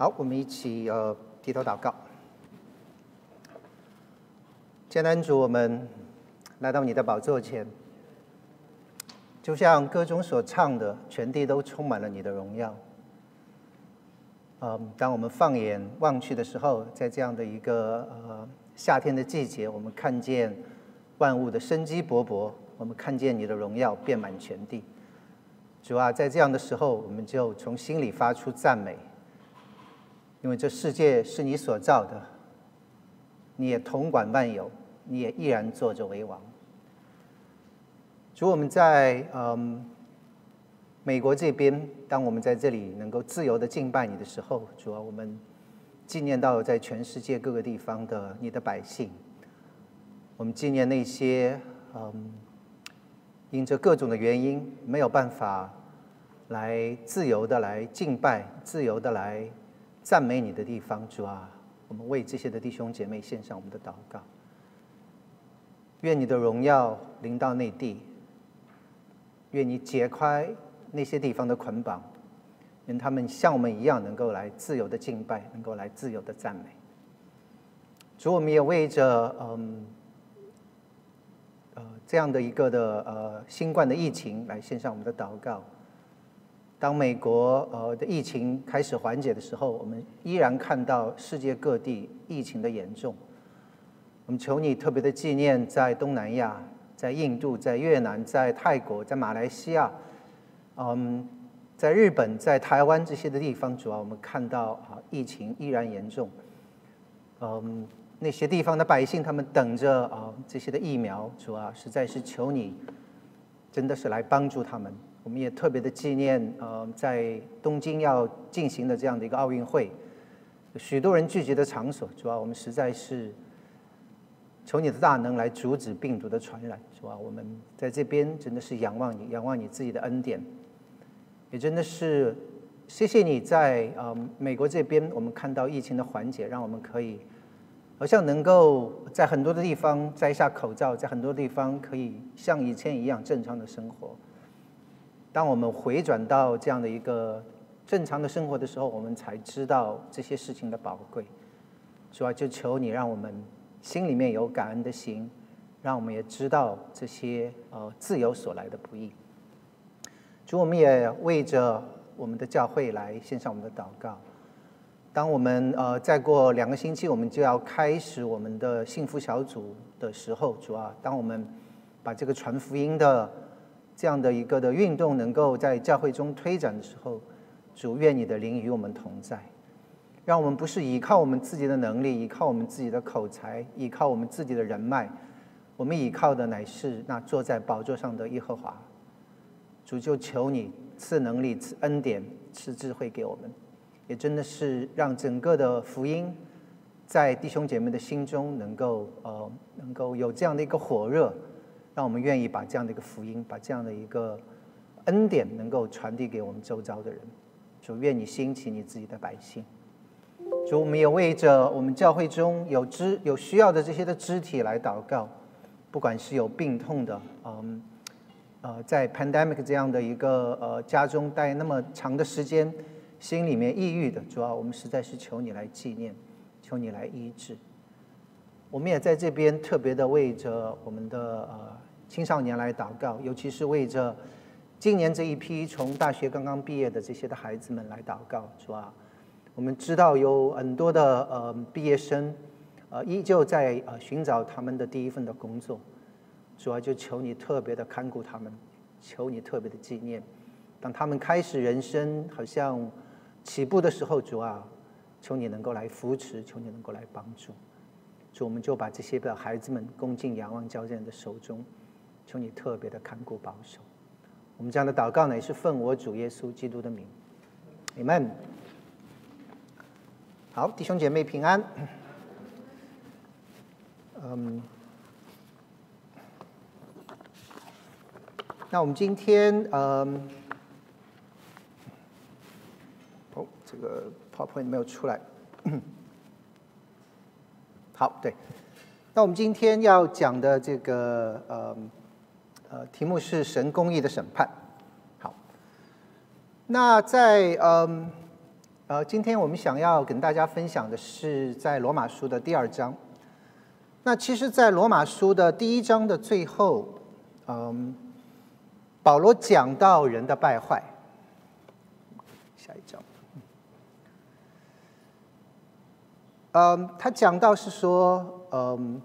好，我们一起呃低头祷告。艰难主，我们来到你的宝座前，就像歌中所唱的，全地都充满了你的荣耀。嗯，当我们放眼望去的时候，在这样的一个呃夏天的季节，我们看见万物的生机勃勃，我们看见你的荣耀遍满全地。主啊，在这样的时候，我们就从心里发出赞美，因为这世界是你所造的，你也统管万有，你也依然坐着为王。主，我们在嗯美国这边，当我们在这里能够自由的敬拜你的时候，主啊，我们纪念到在全世界各个地方的你的百姓，我们纪念那些嗯。因着各种的原因，没有办法来自由的来敬拜、自由的来赞美你的地方，主啊，我们为这些的弟兄姐妹献上我们的祷告。愿你的荣耀临到内地，愿你解开那些地方的捆绑，愿他们像我们一样，能够来自由的敬拜，能够来自由的赞美。主，我们也为着嗯。呃这样的一个的呃新冠的疫情来献上我们的祷告。当美国呃的疫情开始缓解的时候，我们依然看到世界各地疫情的严重。我们求你特别的纪念在东南亚、在印度、在越南、在泰国、在马来西亚，嗯，在日本、在台湾这些的地方，主要我们看到啊疫情依然严重，嗯。那些地方的百姓，他们等着啊，这些的疫苗，主啊，实在是求你，真的是来帮助他们。我们也特别的纪念，呃，在东京要进行的这样的一个奥运会，许多人聚集的场所，主要，我们实在是求你的大能来阻止病毒的传染，主啊，我们在这边真的是仰望你，仰望你自己的恩典，也真的是谢谢你在呃美国这边，我们看到疫情的缓解，让我们可以。好像能够在很多的地方摘下口罩，在很多地方可以像以前一样正常的生活。当我们回转到这样的一个正常的生活的时候，我们才知道这些事情的宝贵。主要就求你让我们心里面有感恩的心，让我们也知道这些呃自由所来的不易。主，我们也为着我们的教会来献上我们的祷告。当我们呃再过两个星期，我们就要开始我们的幸福小组的时候，主啊，当我们把这个传福音的这样的一个的运动能够在教会中推展的时候，主愿你的灵与我们同在，让我们不是依靠我们自己的能力，依靠我们自己的口才，依靠我们自己的人脉，我们依靠的乃是那坐在宝座上的耶和华。主就求你赐能力、赐恩典、赐智慧给我们。也真的是让整个的福音，在弟兄姐妹的心中能够呃能够有这样的一个火热，让我们愿意把这样的一个福音，把这样的一个恩典能够传递给我们周遭的人。主愿你兴起你自己的百姓。主我们也为着我们教会中有肢有需要的这些的肢体来祷告，不管是有病痛的，嗯呃在 pandemic 这样的一个呃家中待那么长的时间。心里面抑郁的，主要我们实在是求你来纪念，求你来医治。我们也在这边特别的为着我们的呃青少年来祷告，尤其是为着今年这一批从大学刚刚毕业的这些的孩子们来祷告，是吧？我们知道有很多的呃毕业生，呃依旧在呃寻找他们的第一份的工作，主要就求你特别的看顾他们，求你特别的纪念，当他们开始人生好像。起步的时候，主啊，求你能够来扶持，求你能够来帮助。主，我们就把这些的孩子们恭敬仰望交在你的手中，求你特别的看顾保守。我们这样的祷告呢，也是奉我主耶稣基督的名，Amen。好，弟兄姐妹平安。嗯，那我们今天嗯。哦这个 PowerPoint 没有出来。好，对。那我们今天要讲的这个呃呃题目是神公义的审判。好。那在嗯呃，今天我们想要跟大家分享的是在罗马书的第二章。那其实，在罗马书的第一章的最后，嗯，保罗讲到人的败坏。下一章，嗯，他讲到是说，嗯。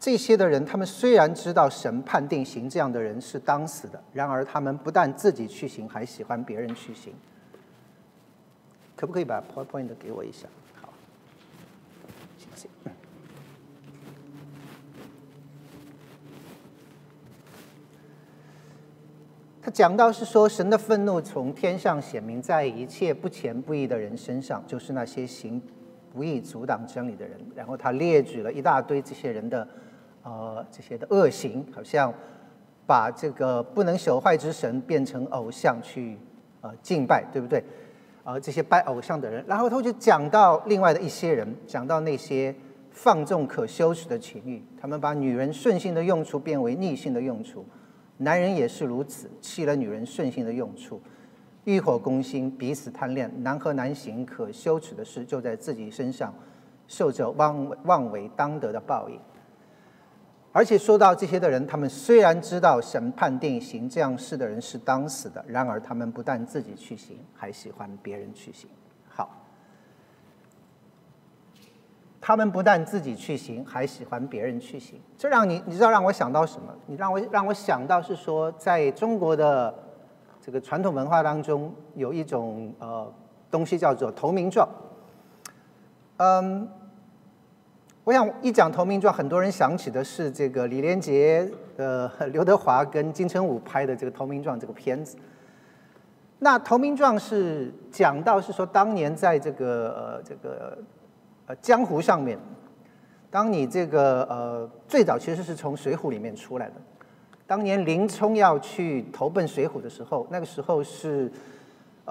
这些的人，他们虽然知道神判定行这样的人是当死的，然而他们不但自己去行，还喜欢别人去行。可不可以把 PowerPoint 给我一下？好，谢谢。他讲到是说，神的愤怒从天上显明在一切不虔不义的人身上，就是那些行不义、阻挡真理的人。然后他列举了一大堆这些人的。呃，这些的恶行，好像把这个不能朽坏之神变成偶像去呃敬拜，对不对？呃，这些拜偶像的人，然后他就讲到另外的一些人，讲到那些放纵可羞耻的情欲，他们把女人顺性的用处变为逆性的用处，男人也是如此，弃了女人顺性的用处，欲火攻心，彼此贪恋，男和男行可羞耻的事，就在自己身上受着妄妄为当得的报应。而且说到这些的人，他们虽然知道神判定行这样事的人是当死的，然而他们不但自己去行，还喜欢别人去行。好，他们不但自己去行，还喜欢别人去行。这让你，你知道让我想到什么？你让我让我想到是说，在中国的这个传统文化当中，有一种呃东西叫做投名状。嗯。我想一讲投名状，很多人想起的是这个李连杰、呃 刘德华跟金城武拍的这个投名状这个片子。那投名状是讲到是说，当年在这个呃这个呃江湖上面，当你这个呃最早其实是从水浒里面出来的。当年林冲要去投奔水浒的时候，那个时候是。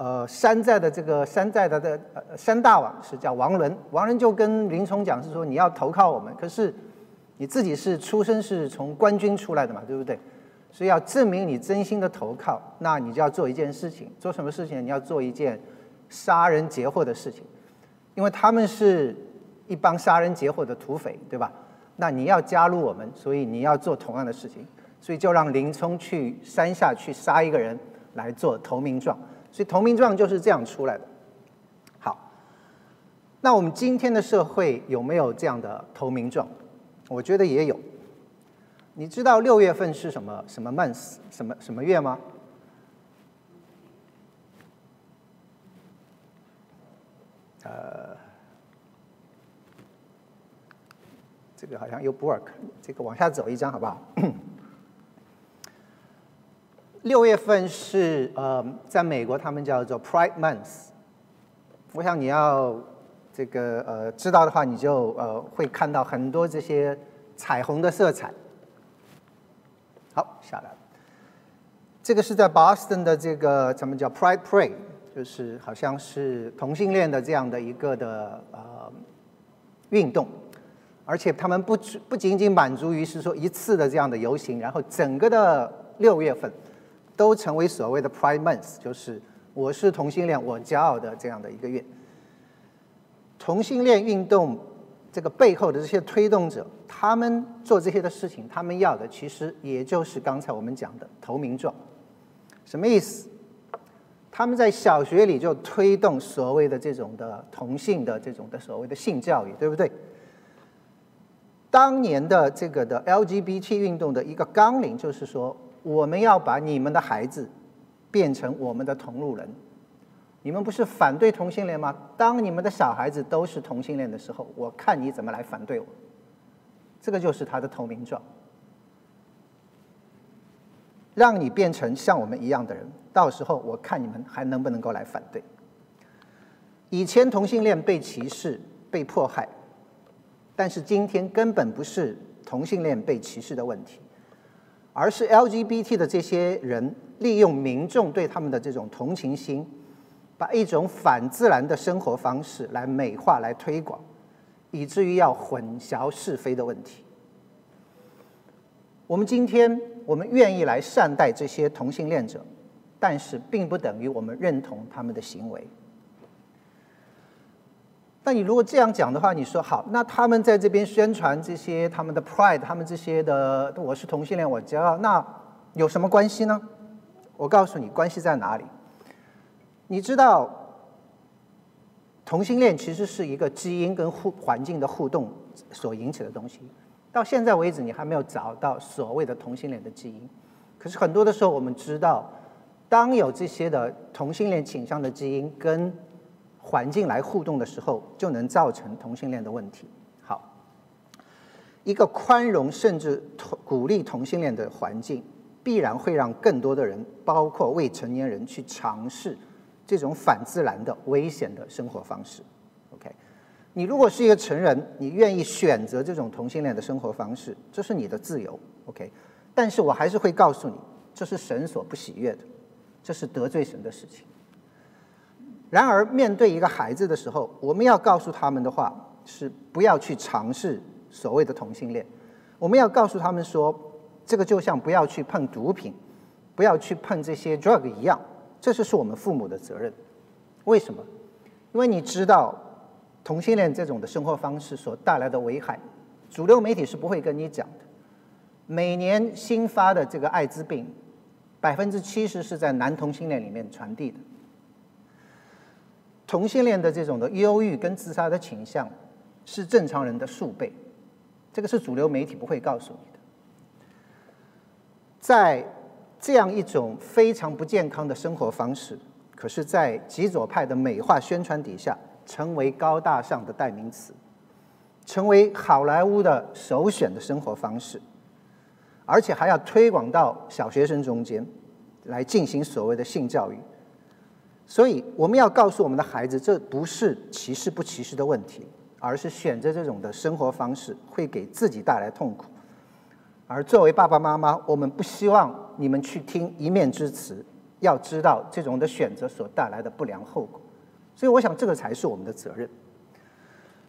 呃，山寨的这个山寨的的山大王是叫王伦，王伦就跟林冲讲是说你要投靠我们，可是你自己是出身是从官军出来的嘛，对不对？所以要证明你真心的投靠，那你就要做一件事情，做什么事情？你要做一件杀人劫货的事情，因为他们是一帮杀人劫货的土匪，对吧？那你要加入我们，所以你要做同样的事情，所以就让林冲去山下去杀一个人来做投名状。所以投名状就是这样出来的。好，那我们今天的社会有没有这样的投名状？我觉得也有。你知道六月份是什么什么 month 什么什么月吗？呃，这个好像又不 work，这个往下走一张好不好？六月份是呃，在美国他们叫做 Pride Month。我想你要这个呃知道的话，你就呃会看到很多这些彩虹的色彩。好，下来，这个是在 Boston 的这个咱们叫 Pride Parade，就是好像是同性恋的这样的一个的呃运动，而且他们不不仅仅满足于是说一次的这样的游行，然后整个的六月份。都成为所谓的 Pride Month，就是我是同性恋，我骄傲的这样的一个月。同性恋运动这个背后的这些推动者，他们做这些的事情，他们要的其实也就是刚才我们讲的投名状。什么意思？他们在小学里就推动所谓的这种的同性的这种的所谓的性教育，对不对？当年的这个的 LGBT 运动的一个纲领就是说。我们要把你们的孩子变成我们的同路人。你们不是反对同性恋吗？当你们的小孩子都是同性恋的时候，我看你怎么来反对我。这个就是他的投名状，让你变成像我们一样的人。到时候我看你们还能不能够来反对。以前同性恋被歧视、被迫害，但是今天根本不是同性恋被歧视的问题。而是 LGBT 的这些人利用民众对他们的这种同情心，把一种反自然的生活方式来美化、来推广，以至于要混淆是非的问题。我们今天我们愿意来善待这些同性恋者，但是并不等于我们认同他们的行为。那你如果这样讲的话，你说好，那他们在这边宣传这些他们的 pride，他们这些的我是同性恋，我骄傲，那有什么关系呢？我告诉你，关系在哪里？你知道，同性恋其实是一个基因跟互环境的互动所引起的东西。到现在为止，你还没有找到所谓的同性恋的基因。可是很多的时候，我们知道，当有这些的同性恋倾向的基因跟环境来互动的时候，就能造成同性恋的问题。好，一个宽容甚至同鼓励同性恋的环境，必然会让更多的人，包括未成年人，去尝试这种反自然的危险的生活方式。OK，你如果是一个成人，你愿意选择这种同性恋的生活方式，这是你的自由。OK，但是我还是会告诉你，这是神所不喜悦的，这是得罪神的事情。然而，面对一个孩子的时候，我们要告诉他们的话是不要去尝试所谓的同性恋。我们要告诉他们说，这个就像不要去碰毒品，不要去碰这些 drug 一样，这就是我们父母的责任。为什么？因为你知道同性恋这种的生活方式所带来的危害，主流媒体是不会跟你讲的。每年新发的这个艾滋病，百分之七十是在男同性恋里面传递的。同性恋的这种的忧郁跟自杀的倾向是正常人的数倍，这个是主流媒体不会告诉你的。在这样一种非常不健康的生活方式，可是，在极左派的美化宣传底下，成为高大上的代名词，成为好莱坞的首选的生活方式，而且还要推广到小学生中间来进行所谓的性教育。所以，我们要告诉我们的孩子，这不是歧视不歧视的问题，而是选择这种的生活方式会给自己带来痛苦。而作为爸爸妈妈，我们不希望你们去听一面之词，要知道这种的选择所带来的不良后果。所以，我想这个才是我们的责任。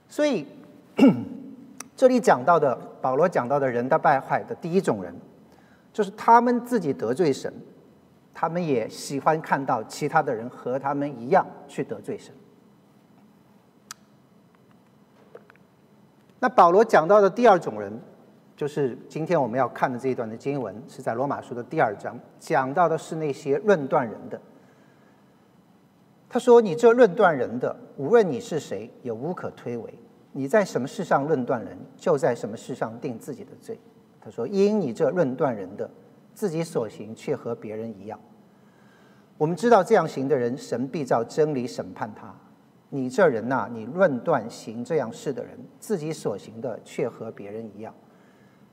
所以，这里讲到的保罗讲到的人的败坏的第一种人，就是他们自己得罪神。他们也喜欢看到其他的人和他们一样去得罪神。那保罗讲到的第二种人，就是今天我们要看的这一段的经文，是在罗马书的第二章，讲到的是那些论断人的。他说：“你这论断人的，无论你是谁，也无可推诿。你在什么事上论断人，就在什么事上定自己的罪。”他说：“因你这论断人的。”自己所行却和别人一样，我们知道这样行的人，神必照真理审判他。你这人呐，你论断行这样事的人，自己所行的却和别人一样，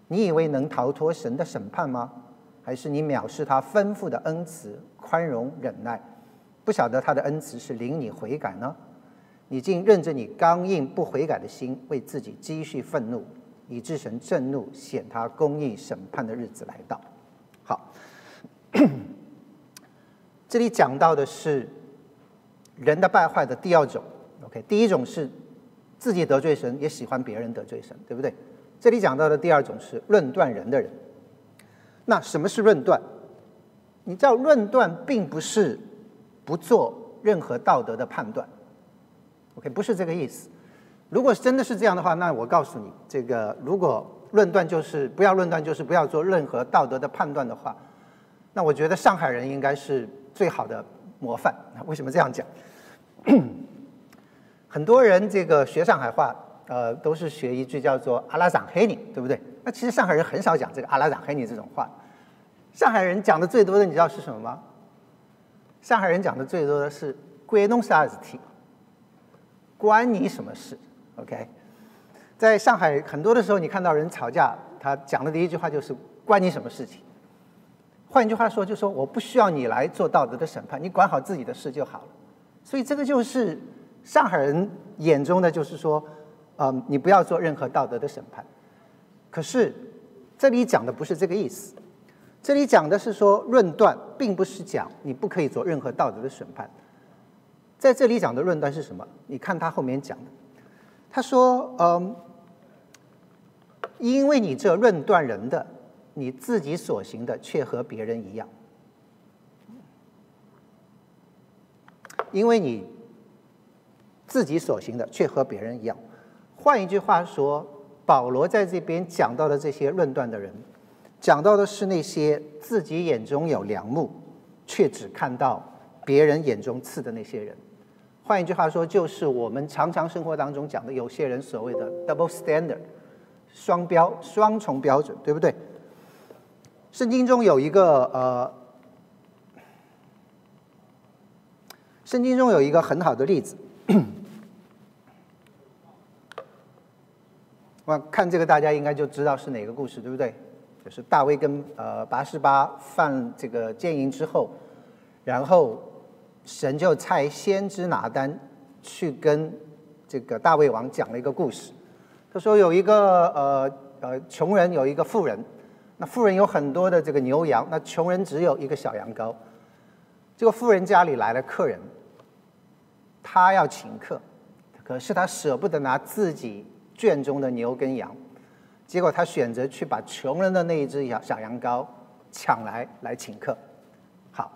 你以为能逃脱神的审判吗？还是你藐视他吩咐的恩慈、宽容、忍耐，不晓得他的恩慈是领你悔改呢？你竟认着你刚硬不悔改的心，为自己积蓄愤怒，以致神震怒，显他公义审判的日子来到。这里讲到的是人的败坏的第二种。OK，第一种是自己得罪神，也喜欢别人得罪神，对不对？这里讲到的第二种是论断人的人。那什么是论断？你知道，论断并不是不做任何道德的判断。OK，不是这个意思。如果真的是这样的话，那我告诉你，这个如果。论断就是不要论断，就是不要做任何道德的判断的话，那我觉得上海人应该是最好的模范。为什么这样讲？很多人这个学上海话，呃，都是学一句叫做“阿拉长黑你”，对不对？那其实上海人很少讲这个“阿拉长黑你”这种话。上海人讲的最多的，你知道是什么吗？上海人讲的最多的是“关侬啥事体”，关你什么事？OK。在上海，很多的时候，你看到人吵架，他讲的第一句话就是“关你什么事情”。换一句话说，就说我不需要你来做道德的审判，你管好自己的事就好了。所以这个就是上海人眼中的，就是说，嗯，你不要做任何道德的审判。可是这里讲的不是这个意思，这里讲的是说论断，并不是讲你不可以做任何道德的审判。在这里讲的论断是什么？你看他后面讲的，他说，嗯。因为你这论断人的，你自己所行的却和别人一样。因为你自己所行的却和别人一样。换一句话说，保罗在这边讲到的这些论断的人，讲到的是那些自己眼中有良木，却只看到别人眼中刺的那些人。换一句话说，就是我们常常生活当中讲的有些人所谓的 double standard，双标、双重标准，对不对？圣经中有一个呃，圣经中有一个很好的例子。我看这个，大家应该就知道是哪个故事，对不对？就是大卫跟呃八十八犯这个奸淫之后，然后神就差先知拿单去跟这个大卫王讲了一个故事。他说有一个呃呃穷人有一个富人，那富人有很多的这个牛羊，那穷人只有一个小羊羔。这个富人家里来了客人，他要请客，可是他舍不得拿自己。圈中的牛跟羊，结果他选择去把穷人的那一只小小羊羔抢来来请客。好，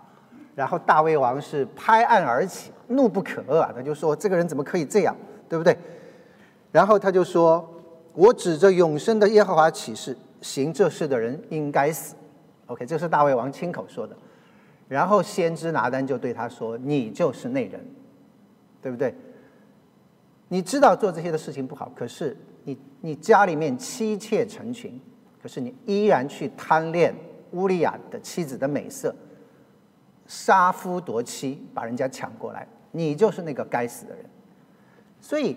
然后大卫王是拍案而起，怒不可遏啊！他就说：“这个人怎么可以这样，对不对？”然后他就说：“我指着永生的耶和华起誓，行这事的人应该死。”OK，这是大卫王亲口说的。然后先知拿单就对他说：“你就是那人，对不对？”你知道做这些的事情不好，可是你你家里面妻妾成群，可是你依然去贪恋乌利亚的妻子的美色，杀夫夺妻，把人家抢过来，你就是那个该死的人。所以，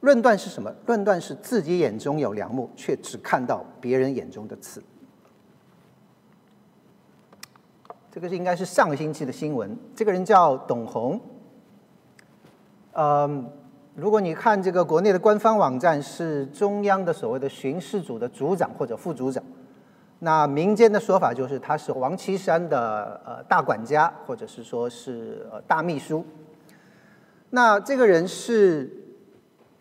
论断是什么？论断是自己眼中有良木，却只看到别人眼中的刺。这个是应该是上个星期的新闻。这个人叫董红，嗯。如果你看这个国内的官方网站，是中央的所谓的巡视组的组长或者副组长，那民间的说法就是他是王岐山的呃大管家，或者是说是呃大秘书。那这个人是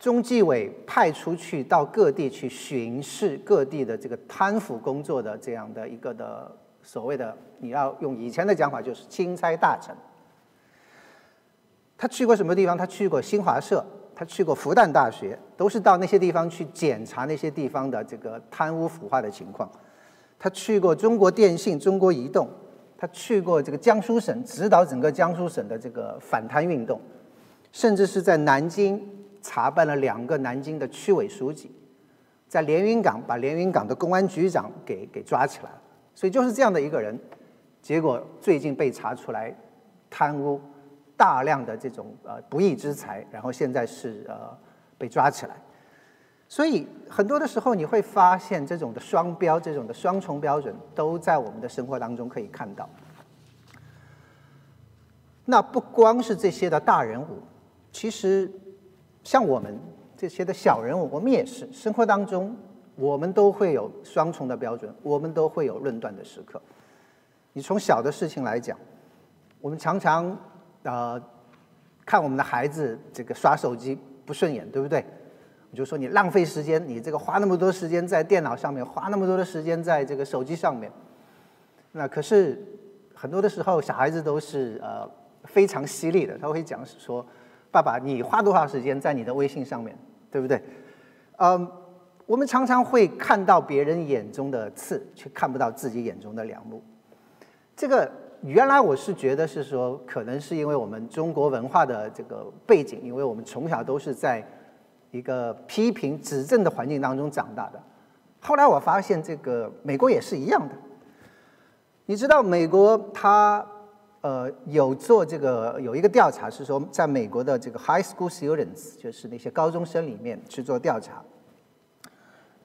中纪委派出去到各地去巡视各地的这个贪腐工作的这样的一个的所谓的，你要用以前的讲法就是钦差大臣。他去过什么地方？他去过新华社。他去过复旦大学，都是到那些地方去检查那些地方的这个贪污腐化的情况。他去过中国电信、中国移动，他去过这个江苏省，指导整个江苏省的这个反贪运动，甚至是在南京查办了两个南京的区委书记，在连云港把连云港的公安局长给给抓起来了。所以就是这样的一个人，结果最近被查出来贪污。大量的这种呃不义之财，然后现在是呃被抓起来，所以很多的时候你会发现这种的双标、这种的双重标准都在我们的生活当中可以看到。那不光是这些的大人物，其实像我们这些的小人物，我们也是生活当中我们都会有双重的标准，我们都会有论断的时刻。你从小的事情来讲，我们常常。呃，看我们的孩子这个刷手机不顺眼，对不对？我就说你浪费时间，你这个花那么多时间在电脑上面，花那么多的时间在这个手机上面。那可是很多的时候，小孩子都是呃非常犀利的，他会讲说：“爸爸，你花多少时间在你的微信上面，对不对？”嗯，我们常常会看到别人眼中的刺，却看不到自己眼中的良木。这个。原来我是觉得是说，可能是因为我们中国文化的这个背景，因为我们从小都是在一个批评指正的环境当中长大的。后来我发现，这个美国也是一样的。你知道，美国它呃有做这个有一个调查，是说在美国的这个 high school students，就是那些高中生里面去做调查，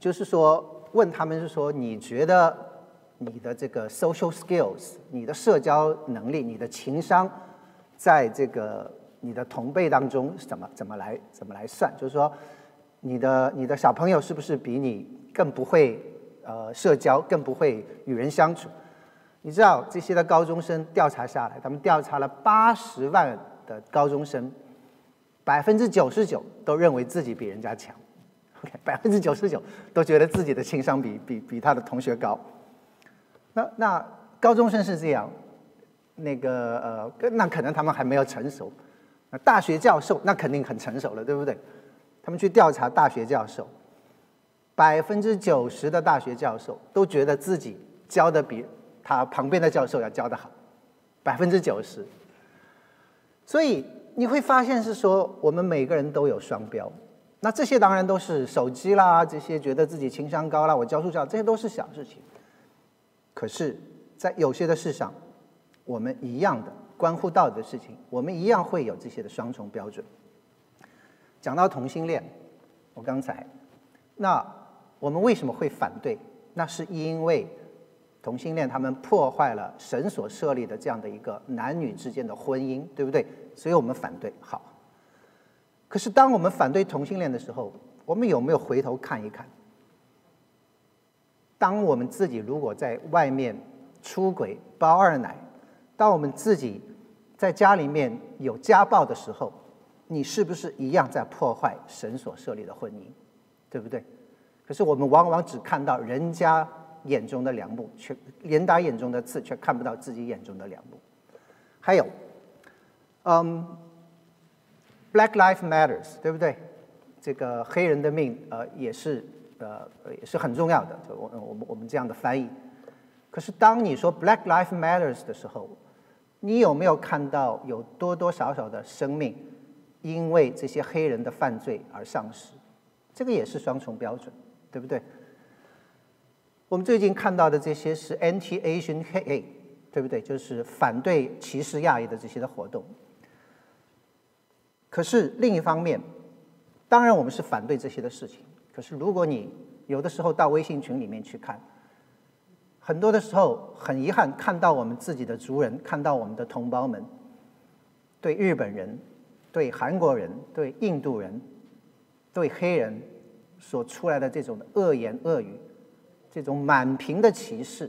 就是说问他们是说，你觉得？你的这个 social skills，你的社交能力，你的情商，在这个你的同辈当中怎么怎么来怎么来算？就是说，你的你的小朋友是不是比你更不会呃社交，更不会与人相处？你知道这些的高中生调查下来，他们调查了八十万的高中生，百分之九十九都认为自己比人家强，OK，百分之九十九都觉得自己的情商比比比他的同学高。那那高中生是这样，那个呃，那可能他们还没有成熟。那大学教授那肯定很成熟了，对不对？他们去调查大学教授，百分之九十的大学教授都觉得自己教的比他旁边的教授要教的好，百分之九十。所以你会发现是说，我们每个人都有双标。那这些当然都是手机啦，这些觉得自己情商高啦，我教书教这些都是小事情。可是，在有些的事上，我们一样的关乎到的事情，我们一样会有这些的双重标准。讲到同性恋，我刚才，那我们为什么会反对？那是因为同性恋他们破坏了神所设立的这样的一个男女之间的婚姻，对不对？所以我们反对。好。可是，当我们反对同性恋的时候，我们有没有回头看一看？当我们自己如果在外面出轨、包二奶，当我们自己在家里面有家暴的时候，你是不是一样在破坏神所设立的婚姻？对不对？可是我们往往只看到人家眼中的良木，却连打眼中的刺，却看不到自己眼中的良木。还有，嗯。Black Life Matters，对不对？这个黑人的命，呃，也是，呃，也是很重要的。就我我们我们这样的翻译。可是当你说 Black Life Matters 的时候，你有没有看到有多多少少的生命因为这些黑人的犯罪而丧失？这个也是双重标准，对不对？我们最近看到的这些是 Anti-Asian Hate，对不对？就是反对歧视亚裔的这些的活动。可是另一方面，当然我们是反对这些的事情。可是如果你有的时候到微信群里面去看，很多的时候很遗憾看到我们自己的族人，看到我们的同胞们，对日本人、对韩国人、对印度人、对黑人所出来的这种恶言恶语，这种满屏的歧视。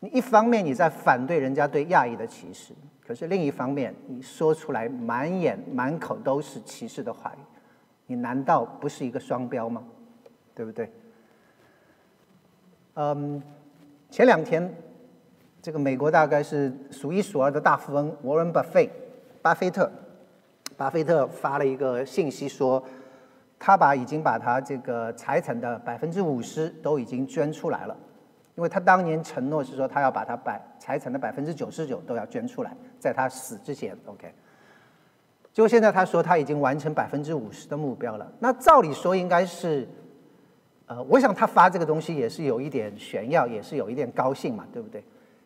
你一方面你在反对人家对亚裔的歧视。可是另一方面，你说出来满眼满口都是歧视的话语，你难道不是一个双标吗？对不对？嗯，前两天，这个美国大概是数一数二的大富翁 Warren Buffett 巴菲特，巴菲特发了一个信息说，他把已经把他这个财产的百分之五十都已经捐出来了。因为他当年承诺是说，他要把他百财产的百分之九十九都要捐出来，在他死之前，OK。结果现在他说他已经完成百分之五十的目标了。那照理说应该是，呃，我想他发这个东西也是有一点炫耀，也是有一点高兴嘛，对不对？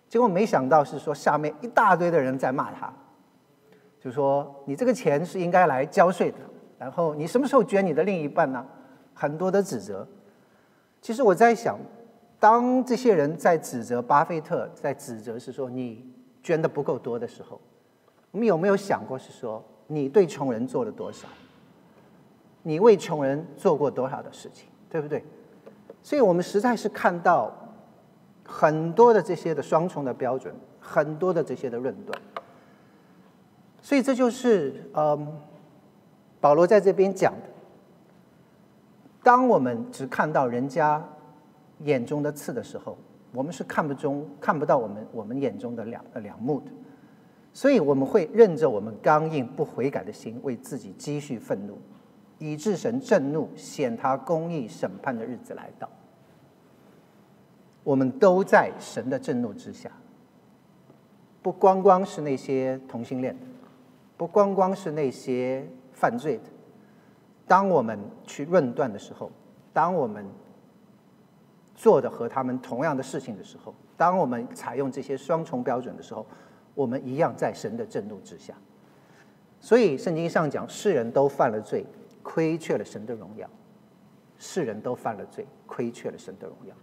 结果没想到是说下面一大堆的人在骂他，就说你这个钱是应该来交税的，然后你什么时候捐你的另一半呢？很多的指责。其实我在想。当这些人在指责巴菲特，在指责是说你捐的不够多的时候，我们有没有想过是说你对穷人做了多少？你为穷人做过多少的事情，对不对？所以我们实在是看到很多的这些的双重的标准，很多的这些的论断。所以这就是嗯，保罗在这边讲的。当我们只看到人家。眼中的刺的时候，我们是看不中、看不到我们我们眼中的两两目的，所以我们会任着我们刚硬不悔改的心，为自己积蓄愤怒，以致神震怒，显他公义审判的日子来到。我们都在神的震怒之下，不光光是那些同性恋的，不光光是那些犯罪的。当我们去论断的时候，当我们。做的和他们同样的事情的时候，当我们采用这些双重标准的时候，我们一样在神的震怒之下。所以圣经上讲，世人都犯了罪，亏缺了神的荣耀。世人都犯了罪，亏缺了神的荣耀。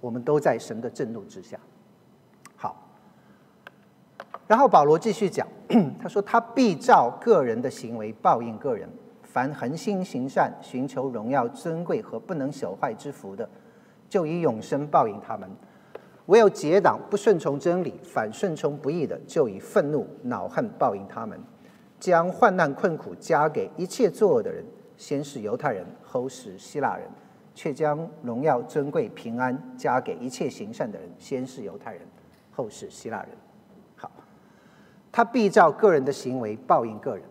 我们都在神的震怒之下。然后保罗继续讲，他说他必照个人的行为报应个人。凡恒心行善、寻求荣耀、尊贵和不能朽坏之福的。就以永生报应他们；唯有结党不顺从真理、反顺从不义的，就以愤怒恼恨报应他们。将患难困苦加给一切作恶的人，先是犹太人，后是希腊人；却将荣耀、尊贵、平安加给一切行善的人，先是犹太人，后是希腊人。他必照个人的行为报应个人。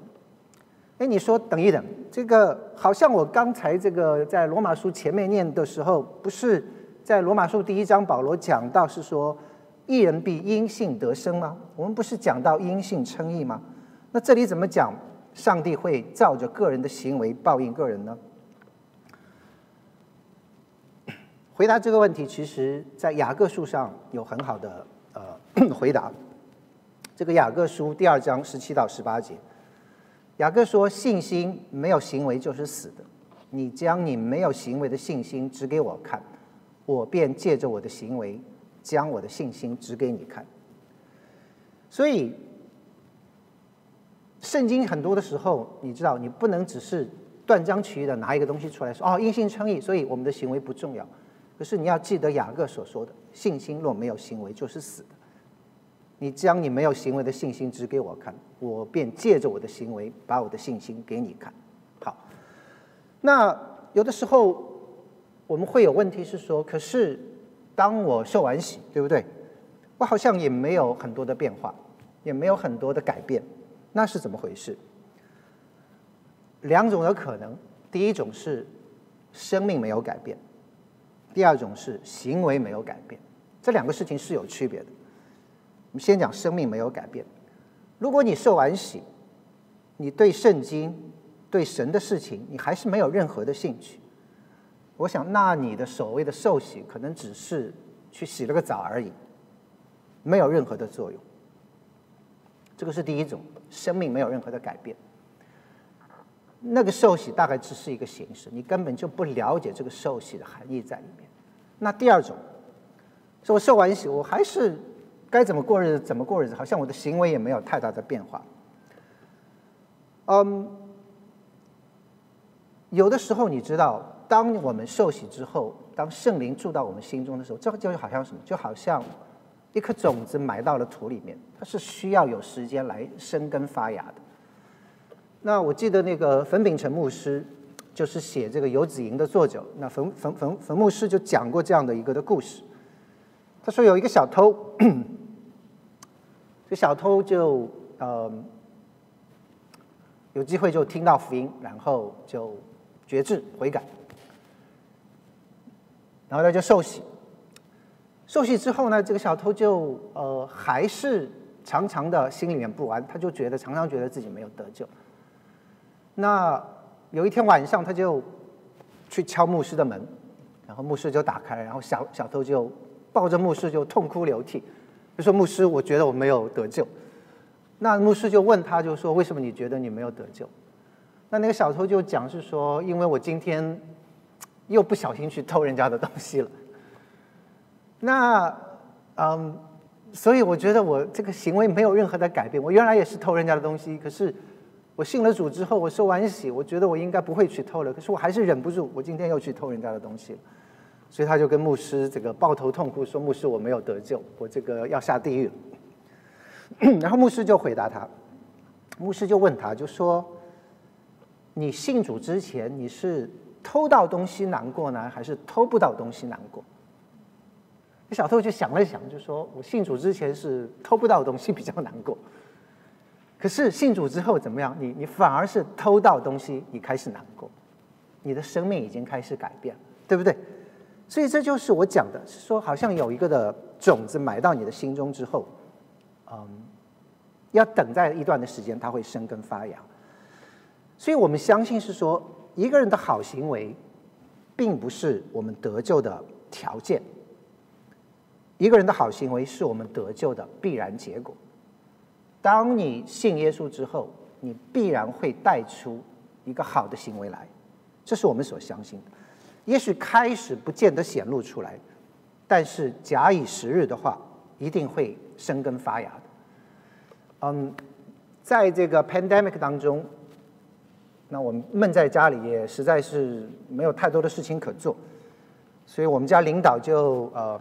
哎，你说等一等，这个好像我刚才这个在罗马书前面念的时候，不是在罗马书第一章保罗讲到是说，一人必因信得生吗？我们不是讲到因信称义吗？那这里怎么讲？上帝会照着个人的行为报应个人呢？回答这个问题，其实在雅各书上有很好的呃 回答。这个雅各书第二章十七到十八节。雅各说：“信心没有行为就是死的。你将你没有行为的信心指给我看，我便借着我的行为将我的信心指给你看。”所以，圣经很多的时候，你知道，你不能只是断章取义的拿一个东西出来说：“哦，因信称义，所以我们的行为不重要。”可是你要记得雅各所说的：“信心若没有行为，就是死。”你将你没有行为的信心指给我看，我便借着我的行为把我的信心给你看。好，那有的时候我们会有问题是说，可是当我受完洗，对不对？我好像也没有很多的变化，也没有很多的改变，那是怎么回事？两种的可能，第一种是生命没有改变，第二种是行为没有改变，这两个事情是有区别的。我们先讲生命没有改变。如果你受完洗，你对圣经、对神的事情，你还是没有任何的兴趣。我想，那你的所谓的受洗，可能只是去洗了个澡而已，没有任何的作用。这个是第一种，生命没有任何的改变。那个受洗大概只是一个形式，你根本就不了解这个受洗的含义在里面。那第二种，说我受完洗，我还是。该怎么过日子怎么过日子，好像我的行为也没有太大的变化。嗯，有的时候你知道，当我们受洗之后，当圣灵住到我们心中的时候，这就好像什么？就好像一颗种子埋到了土里面，它是需要有时间来生根发芽的。那我记得那个冯秉成牧师，就是写这个《游子吟》的作者，那冯冯冯冯牧师就讲过这样的一个的故事。他说有一个小偷。这小偷就呃有机会就听到福音，然后就觉志悔改，然后他就受洗。受洗之后呢，这个小偷就呃还是常常的心里面不安，他就觉得常常觉得自己没有得救。那有一天晚上，他就去敲牧师的门，然后牧师就打开，然后小小偷就抱着牧师就痛哭流涕。就说牧师，我觉得我没有得救。那牧师就问他，就说为什么你觉得你没有得救？那那个小偷就讲是说，因为我今天又不小心去偷人家的东西了。那嗯，所以我觉得我这个行为没有任何的改变。我原来也是偷人家的东西，可是我信了主之后，我受完洗，我觉得我应该不会去偷了。可是我还是忍不住，我今天又去偷人家的东西了。所以他就跟牧师这个抱头痛哭说：“牧师，我没有得救，我这个要下地狱了。”然后牧师就回答他，牧师就问他，就说：“你信主之前，你是偷到东西难过呢，还是偷不到东西难过？”那小偷就想了想，就说：“我信主之前是偷不到东西比较难过，可是信主之后怎么样？你你反而是偷到东西，你开始难过，你的生命已经开始改变了，对不对？”所以这就是我讲的，是说好像有一个的种子埋到你的心中之后，嗯，要等在一段的时间，它会生根发芽。所以我们相信是说，一个人的好行为，并不是我们得救的条件。一个人的好行为是我们得救的必然结果。当你信耶稣之后，你必然会带出一个好的行为来，这是我们所相信的。也许开始不见得显露出来，但是假以时日的话，一定会生根发芽的。嗯，在这个 pandemic 当中，那我们闷在家里也实在是没有太多的事情可做，所以我们家领导就呃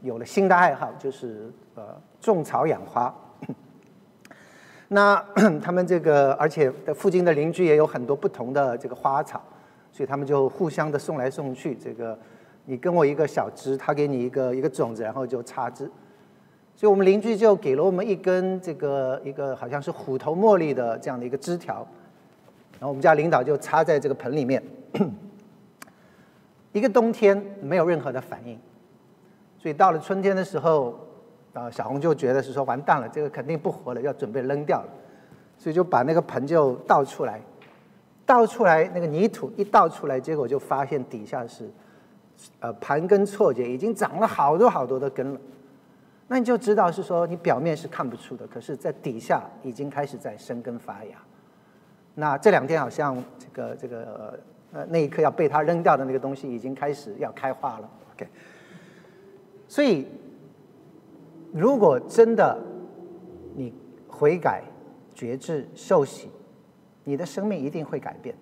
有了新的爱好，就是呃种草养花。那 他们这个，而且附近的邻居也有很多不同的这个花草。所以他们就互相的送来送去，这个你跟我一个小枝，他给你一个一个种子，然后就插枝。所以我们邻居就给了我们一根这个一个好像是虎头茉莉的这样的一个枝条，然后我们家领导就插在这个盆里面，一个冬天没有任何的反应，所以到了春天的时候，啊，小红就觉得是说完蛋了，这个肯定不活了，要准备扔掉了，所以就把那个盆就倒出来，倒出来那个泥土一倒出来，结果就发现底下是，呃，盘根错节，已经长了好多好多的根了。那你就知道是说你表面是看不出的，可是在底下已经开始在生根发芽。那这两天好像这个这个呃那一刻要被他扔掉的那个东西已经开始要开花了。OK，所以如果真的你悔改、觉知、受洗，你的生命一定会改变。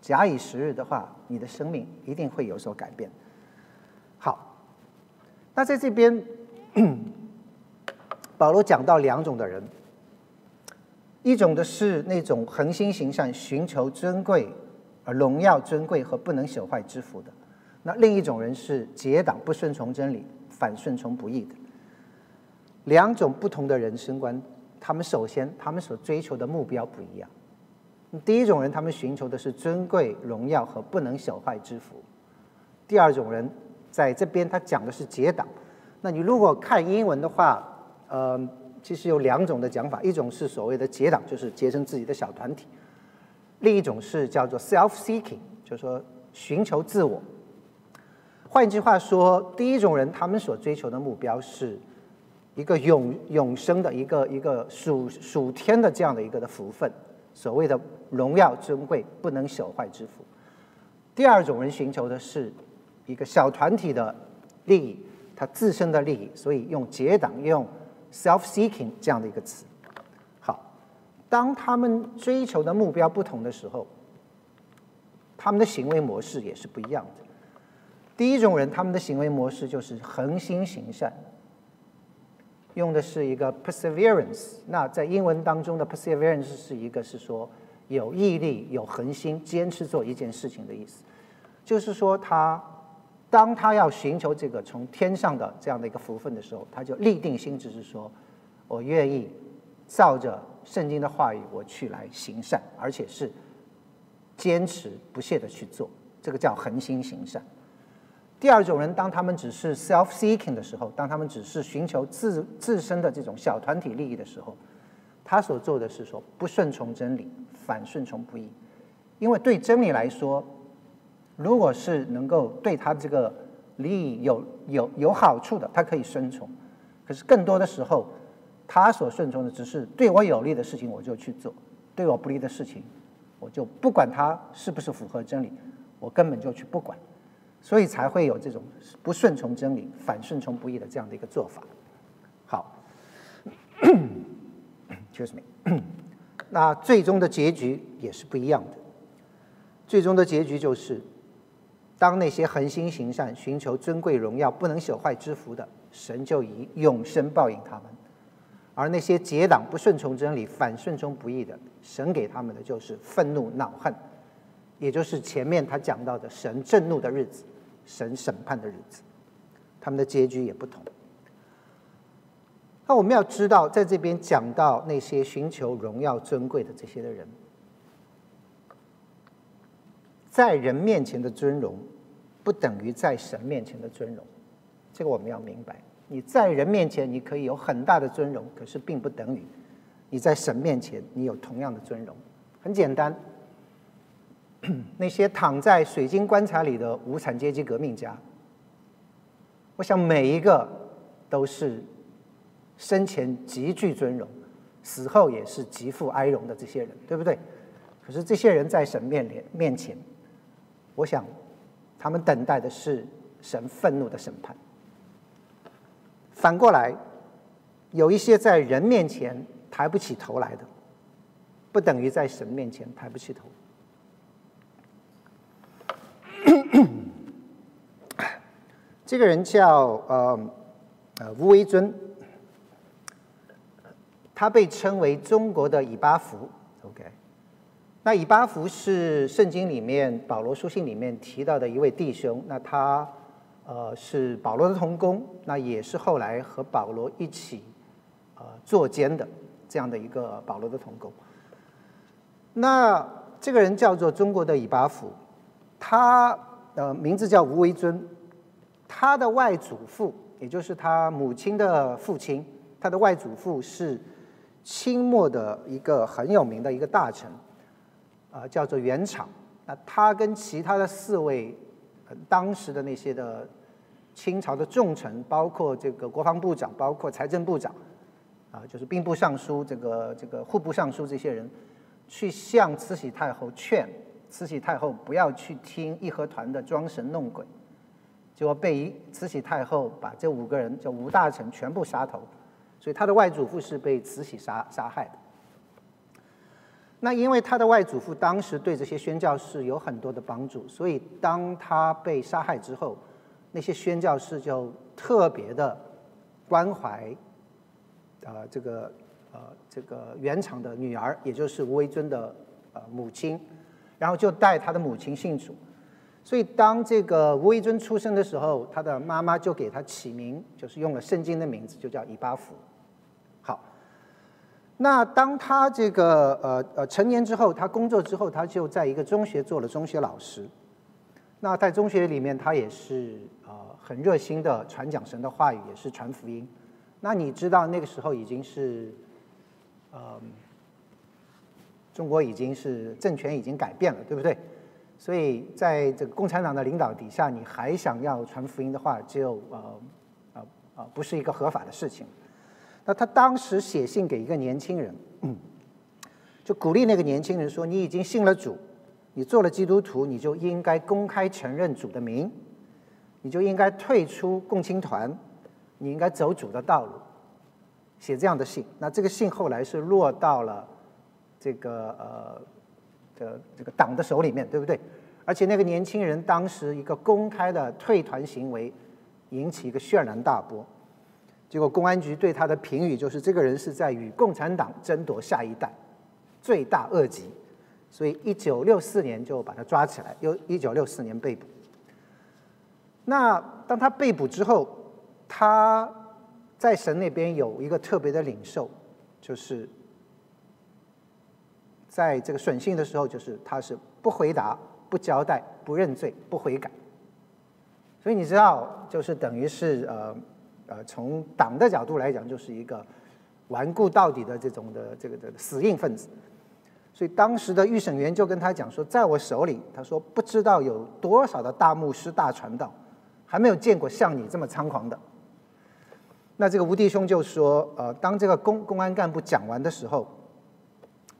假以时日的话，你的生命一定会有所改变。好，那在这边。保罗讲到两种的人，一种的是那种恒心行善、寻求尊贵、而荣耀尊贵和不能朽坏之福的；那另一种人是结党、不顺从真理、反顺从不义的。两种不同的人生观，他们首先他们所追求的目标不一样。第一种人，他们寻求的是尊贵、荣耀和不能朽坏之福；第二种人，在这边他讲的是结党。那你如果看英文的话，呃，其实有两种的讲法，一种是所谓的结党，就是结成自己的小团体；另一种是叫做 self-seeking，就是说寻求自我。换句话说，第一种人他们所追求的目标是一个永永生的一个一个属属天的这样的一个的福分，所谓的荣耀尊贵不能朽坏之福。第二种人寻求的是一个小团体的利益。他自身的利益，所以用结党用 self-seeking 这样的一个词。好，当他们追求的目标不同的时候，他们的行为模式也是不一样的。第一种人，他们的行为模式就是恒心行善，用的是一个 perseverance。那在英文当中的 perseverance 是一个是说有毅力、有恒心、坚持做一件事情的意思，就是说他。当他要寻求这个从天上的这样的一个福分的时候，他就立定心志，是说，我愿意照着圣经的话语，我去来行善，而且是坚持不懈的去做，这个叫恒心行善。第二种人，当他们只是 self-seeking 的时候，当他们只是寻求自自身的这种小团体利益的时候，他所做的是说不顺从真理，反顺从不义，因为对真理来说。如果是能够对他这个利益有有有好处的，他可以顺从。可是更多的时候，他所顺从的只是对我有利的事情，我就去做；对我不利的事情，我就不管他是不是符合真理，我根本就去不管。所以才会有这种不顺从真理、反顺从不义的这样的一个做法。好，excuse me，那最终的结局也是不一样的。最终的结局就是。当那些恒心行善、寻求尊贵荣耀、不能朽坏之福的神，就以永生报应他们；而那些结党不顺从真理、反顺从不义的，神给他们的就是愤怒、恼恨，也就是前面他讲到的神震怒的日子、神审判的日子，他们的结局也不同。那我们要知道，在这边讲到那些寻求荣耀尊贵的这些的人。在人面前的尊荣，不等于在神面前的尊荣，这个我们要明白。你在人面前你可以有很大的尊荣，可是并不等于你在神面前你有同样的尊荣。很简单，那些躺在水晶棺材里的无产阶级革命家，我想每一个都是生前极具尊荣，死后也是极富哀荣的这些人，对不对？可是这些人在神面前面前。我想，他们等待的是神愤怒的审判。反过来，有一些在人面前抬不起头来的，不等于在神面前抬不起头。这个人叫呃呃吴为尊，他被称为中国的以巴弗。OK。那以巴弗是圣经里面保罗书信里面提到的一位弟兄。那他，呃，是保罗的同工，那也是后来和保罗一起呃作监的这样的一个保罗的同工。那这个人叫做中国的以巴弗，他呃名字叫吴维尊，他的外祖父，也就是他母亲的父亲，他的外祖父是清末的一个很有名的一个大臣，啊，叫做元昶。那他跟其他的四位。当时的那些的清朝的重臣，包括这个国防部长，包括财政部长，啊，就是兵部尚书、这个这个户部尚书这些人，去向慈禧太后劝慈禧太后不要去听义和团的装神弄鬼，结果被慈禧太后把这五个人叫五大臣全部杀头，所以他的外祖父是被慈禧杀杀害的。那因为他的外祖父当时对这些宣教士有很多的帮助，所以当他被杀害之后，那些宣教士就特别的关怀，呃，这个呃这个原厂的女儿，也就是吴维尊的呃母亲，然后就带他的母亲信主。所以当这个吴维尊出生的时候，他的妈妈就给他起名，就是用了圣经的名字，就叫以巴弗。那当他这个呃呃成年之后，他工作之后，他就在一个中学做了中学老师。那在中学里面，他也是呃很热心的传讲神的话语，也是传福音。那你知道那个时候已经是，呃，中国已经是政权已经改变了，对不对？所以在这个共产党的领导底下，你还想要传福音的话，就呃呃呃不是一个合法的事情。那他当时写信给一个年轻人，就鼓励那个年轻人说：“你已经信了主，你做了基督徒，你就应该公开承认主的名，你就应该退出共青团，你应该走主的道路。”写这样的信。那这个信后来是落到了这个呃的这个党的手里面，对不对？而且那个年轻人当时一个公开的退团行为，引起一个轩然大波。结果公安局对他的评语就是：这个人是在与共产党争夺下一代，罪大恶极。所以一九六四年就把他抓起来，又一九六四年被捕。那当他被捕之后，他在神那边有一个特别的领受，就是在这个审讯的时候，就是他是不回答、不交代、不认罪、不悔改。所以你知道，就是等于是呃。呃，从党的角度来讲，就是一个顽固到底的这种的这个的死硬分子。所以当时的预审员就跟他讲说，在我手里，他说不知道有多少的大牧师、大传道，还没有见过像你这么猖狂的。那这个吴弟兄就说，呃，当这个公公安干部讲完的时候，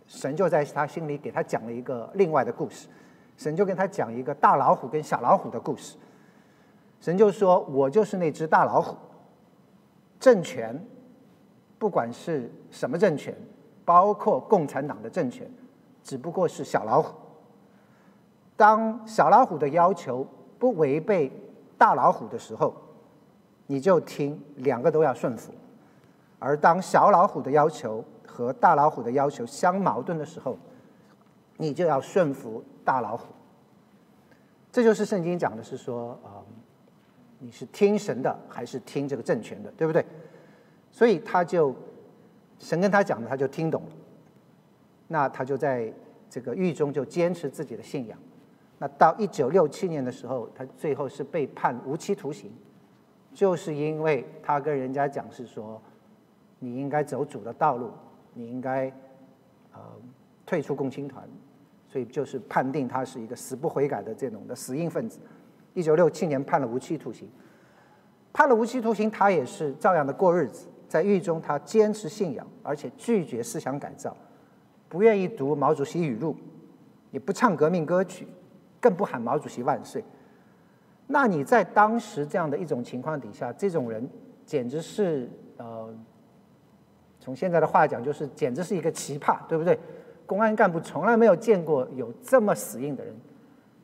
神就在他心里给他讲了一个另外的故事。神就跟他讲一个大老虎跟小老虎的故事。神就说，我就是那只大老虎。政权，不管是什么政权，包括共产党的政权，只不过是小老虎。当小老虎的要求不违背大老虎的时候，你就听，两个都要顺服；而当小老虎的要求和大老虎的要求相矛盾的时候，你就要顺服大老虎。这就是圣经讲的是说啊。你是听神的还是听这个政权的，对不对？所以他就神跟他讲的，他就听懂了。那他就在这个狱中就坚持自己的信仰。那到一九六七年的时候，他最后是被判无期徒刑，就是因为他跟人家讲是说，你应该走主的道路，你应该呃退出共青团，所以就是判定他是一个死不悔改的这种的死硬分子。一九六七年判了无期徒刑，判了无期徒刑，他也是照样的过日子。在狱中，他坚持信仰，而且拒绝思想改造，不愿意读毛主席语录，也不唱革命歌曲，更不喊毛主席万岁。那你在当时这样的一种情况底下，这种人简直是呃，从现在的话讲，就是简直是一个奇葩，对不对？公安干部从来没有见过有这么死硬的人，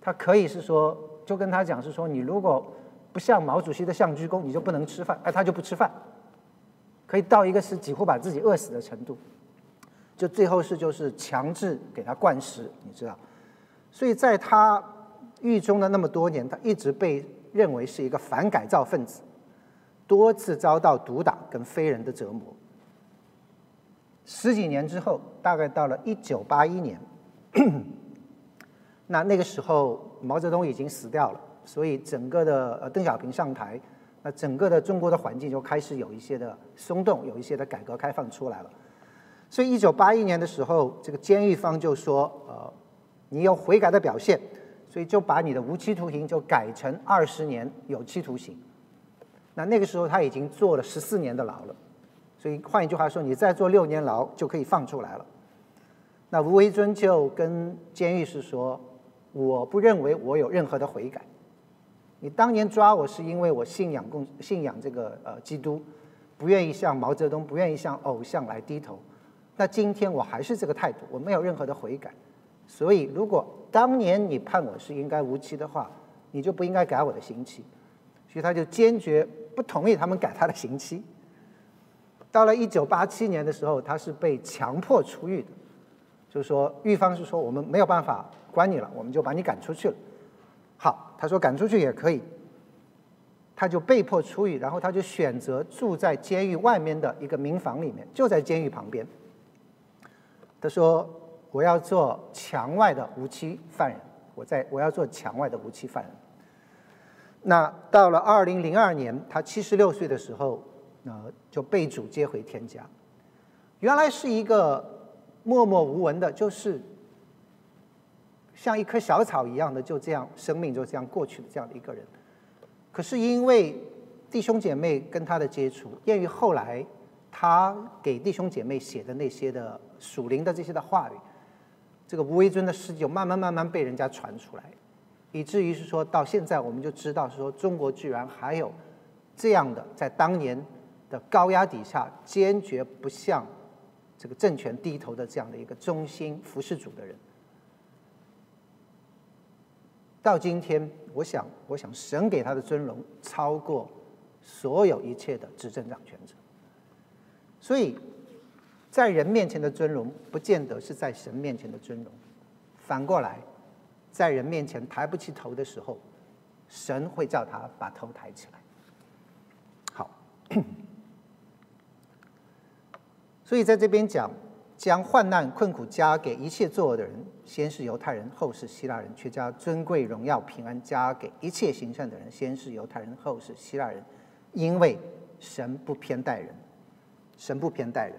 他可以是说。就跟他讲是说，你如果不向毛主席的像鞠躬，你就不能吃饭。哎，他就不吃饭，可以到一个是几乎把自己饿死的程度。就最后是就是强制给他灌食，你知道。所以在他狱中的那么多年，他一直被认为是一个反改造分子，多次遭到毒打跟非人的折磨。十几年之后，大概到了一九八一年，那那个时候毛泽东已经死掉了，所以整个的呃邓小平上台，那整个的中国的环境就开始有一些的松动，有一些的改革开放出来了。所以一九八一年的时候，这个监狱方就说，呃，你有悔改的表现，所以就把你的无期徒刑就改成二十年有期徒刑。那那个时候他已经坐了十四年的牢了。所以换一句话说，你再坐六年牢就可以放出来了。那吴维尊就跟监狱是说：“我不认为我有任何的悔改。你当年抓我是因为我信仰共信仰这个呃基督，不愿意向毛泽东，不愿意向偶像来低头。那今天我还是这个态度，我没有任何的悔改。所以如果当年你判我是应该无期的话，你就不应该改我的刑期。所以他就坚决不同意他们改他的刑期。”到了一九八七年的时候，他是被强迫出狱的，就是说狱方是说我们没有办法关你了，我们就把你赶出去了。好，他说赶出去也可以，他就被迫出狱，然后他就选择住在监狱外面的一个民房里面，就在监狱旁边。他说我要做墙外的无期犯人，我在我要做墙外的无期犯人。那到了二零零二年，他七十六岁的时候。呃，就被主接回天家。原来是一个默默无闻的，就是像一棵小草一样的，就这样生命就这样过去的这样的一个人。可是因为弟兄姐妹跟他的接触，鉴于后来他给弟兄姐妹写的那些的属灵的这些的话语，这个无为尊的事就慢慢慢慢被人家传出来，以至于是说到现在，我们就知道说中国居然还有这样的在当年。的高压底下，坚决不向这个政权低头的这样的一个忠心服侍主的人，到今天，我想，我想神给他的尊荣超过所有一切的执政掌权者。所以，在人面前的尊荣，不见得是在神面前的尊荣。反过来，在人面前抬不起头的时候，神会叫他把头抬起来。好。所以在这边讲，将患难困苦加给一切作恶的人，先是犹太人，后是希腊人；却将尊贵荣耀平安加给一切行善的人，先是犹太人，后是希腊人。因为神不偏待人，神不偏待人。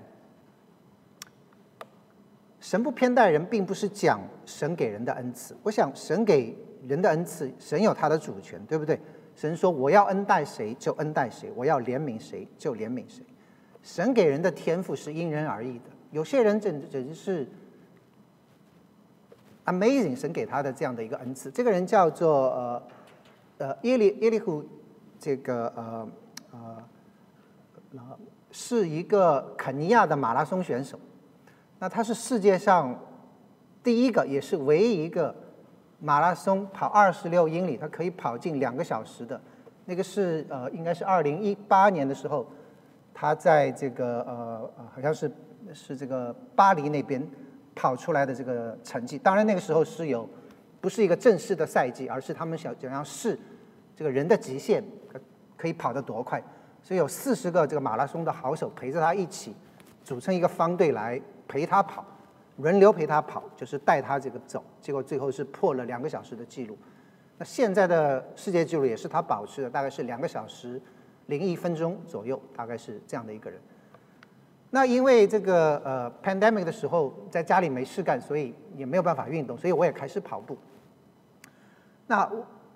神不偏待人，并不是讲神给人的恩赐。我想，神给人的恩赐，神有他的主权，对不对？神说：“我要恩待谁就恩待谁，我要怜悯谁就怜悯谁。”神给人的天赋是因人而异的，有些人简简直是 amazing，神给他的这样的一个恩赐。这个人叫做呃呃耶利耶利户，这个呃呃是一个肯尼亚的马拉松选手。那他是世界上第一个，也是唯一一个马拉松跑二十六英里，他可以跑进两个小时的。那个是呃，应该是二零一八年的时候。他在这个呃，好像是是这个巴黎那边跑出来的这个成绩。当然那个时候是有，不是一个正式的赛季，而是他们想怎样试这个人的极限可以跑得多快。所以有四十个这个马拉松的好手陪着他一起组成一个方队来陪他跑，轮流陪他跑，就是带他这个走。结果最后是破了两个小时的记录。那现在的世界纪录也是他保持的，大概是两个小时。零一分钟左右，大概是这样的一个人。那因为这个呃，pandemic 的时候在家里没事干，所以也没有办法运动，所以我也开始跑步。那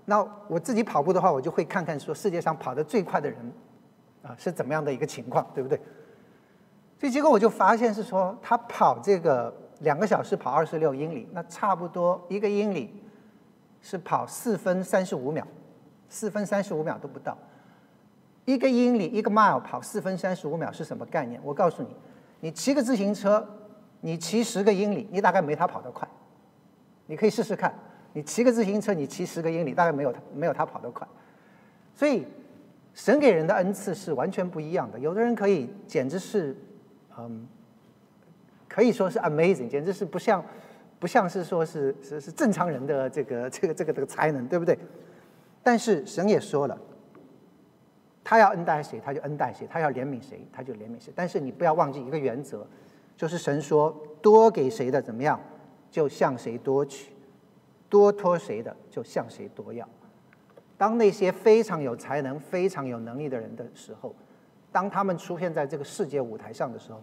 那我自己跑步的话，我就会看看说世界上跑得最快的人啊是怎么样的一个情况，对不对？所以结果我就发现是说，他跑这个两个小时跑二十六英里，那差不多一个英里是跑四分三十五秒，四分三十五秒都不到。一个英里一个 mile 跑四分三十五秒是什么概念？我告诉你，你骑个自行车，你骑十个英里，你大概没他跑得快。你可以试试看，你骑个自行车，你骑十个英里，大概没有他没有他跑得快。所以，神给人的恩赐是完全不一样的。有的人可以简直是，嗯，可以说是 amazing，简直是不像不像是说是是是正常人的这个这个这个这个才能，对不对？但是神也说了，他要恩待谁，他就恩待谁；他要怜悯谁，他就怜悯谁。但是你不要忘记一个原则，就是神说多给谁的怎么样，就向谁多取；多托谁的，就向谁多要。当那些非常有才能、非常有能力的人的时候，当他们出现在这个世界舞台上的时候，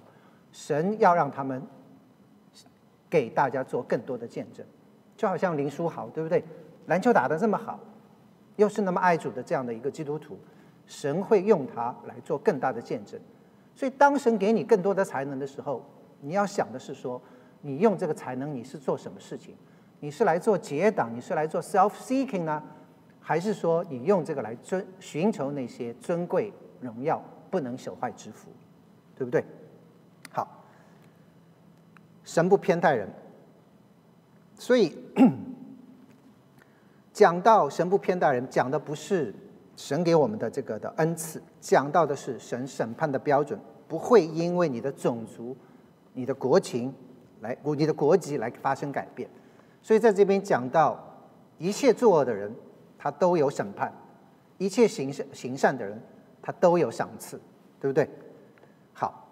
神要让他们给大家做更多的见证。就好像林书豪，对不对？篮球打得这么好。又是那么爱主的这样的一个基督徒，神会用它来做更大的见证。所以，当神给你更多的才能的时候，你要想的是说，你用这个才能，你是做什么事情？你是来做结党，你是来做 self-seeking 呢，还是说你用这个来尊寻求那些尊贵荣耀不能朽坏之福，对不对？好，神不偏待人，所以。讲到神不偏待人，讲的不是神给我们的这个的恩赐，讲到的是神审判的标准，不会因为你的种族、你的国情来、你的国籍来发生改变。所以在这边讲到，一切作恶的人，他都有审判；一切行善行善的人，他都有赏赐，对不对？好，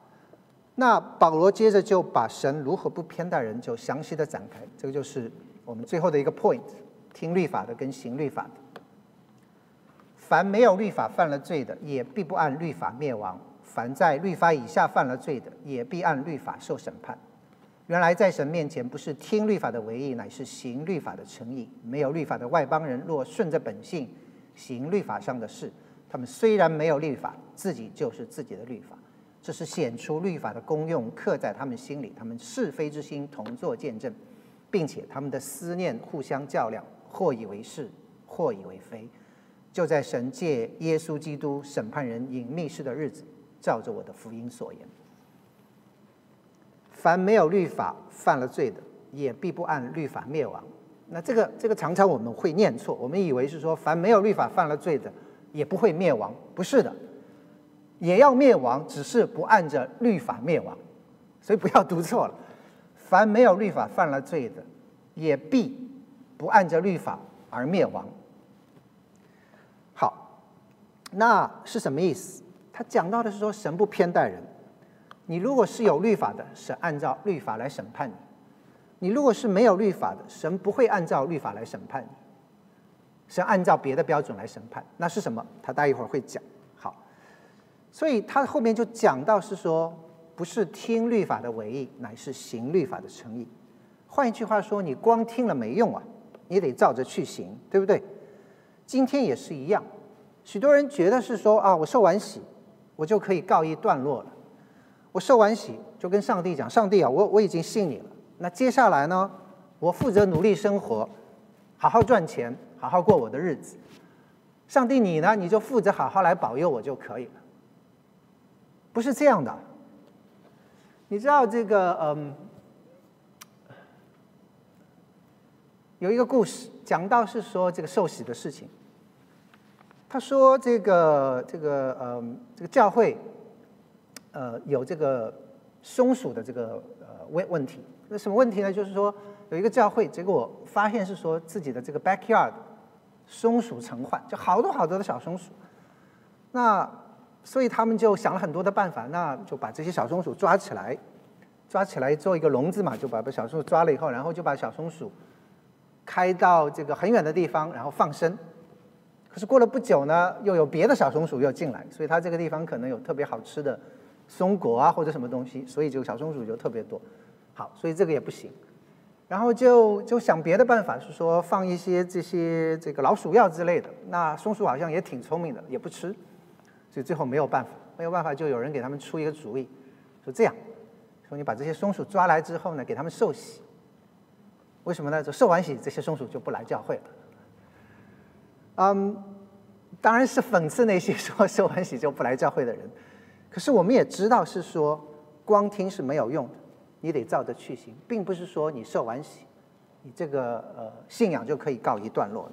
那保罗接着就把神如何不偏待人，就详细的展开。这个就是我们最后的一个 point。听律法的跟行律法的，凡没有律法犯了罪的，也必不按律法灭亡；凡在律法以下犯了罪的，也必按律法受审判。原来在神面前，不是听律法的为义，乃是行律法的诚意。没有律法的外邦人，若顺着本性行律法上的事，他们虽然没有律法，自己就是自己的律法。这是显出律法的功用，刻在他们心里，他们是非之心同作见证，并且他们的思念互相较量。或以为是，或以为非，就在神借耶稣基督审判人隐秘事的日子，照着我的福音所言，凡没有律法犯了罪的，也必不按律法灭亡。那这个这个常常我们会念错，我们以为是说凡没有律法犯了罪的，也不会灭亡，不是的，也要灭亡，只是不按着律法灭亡，所以不要读错了。凡没有律法犯了罪的，也必。不按着律法而灭亡。好，那是什么意思？他讲到的是说，神不偏待人。你如果是有律法的，神按照律法来审判你；你如果是没有律法的，神不会按照律法来审判你，神按照别的标准来审判。那是什么？他待一会儿会讲。好，所以他后面就讲到是说，不是听律法的唯义，乃是行律法的诚意。换一句话说，你光听了没用啊。你得照着去行，对不对？今天也是一样，许多人觉得是说啊，我受完洗，我就可以告一段落了。我受完洗，就跟上帝讲：上帝啊，我我已经信你了。那接下来呢，我负责努力生活，好好赚钱，好好过我的日子。上帝你呢，你就负责好好来保佑我就可以了。不是这样的，你知道这个嗯。有一个故事讲到是说这个受洗的事情。他说这个这个呃这个教会呃有这个松鼠的这个呃问问题。那什么问题呢？就是说有一个教会，结果发现是说自己的这个 backyard 松鼠成患，就好多好多的小松鼠。那所以他们就想了很多的办法，那就把这些小松鼠抓起来，抓起来做一个笼子嘛，就把把小松鼠抓了以后，然后就把小松鼠。开到这个很远的地方，然后放生。可是过了不久呢，又有别的小松鼠又进来，所以它这个地方可能有特别好吃的松果啊，或者什么东西，所以这个小松鼠就特别多。好，所以这个也不行。然后就就想别的办法，是说放一些这些这个老鼠药之类的。那松鼠好像也挺聪明的，也不吃，所以最后没有办法，没有办法，就有人给他们出一个主意，说这样，说你把这些松鼠抓来之后呢，给他们受洗。为什么呢？就受完洗，这些松鼠就不来教会了。嗯，当然是讽刺那些说受完洗就不来教会的人。可是我们也知道，是说光听是没有用的，你得照着去行，并不是说你受完洗，你这个呃信仰就可以告一段落。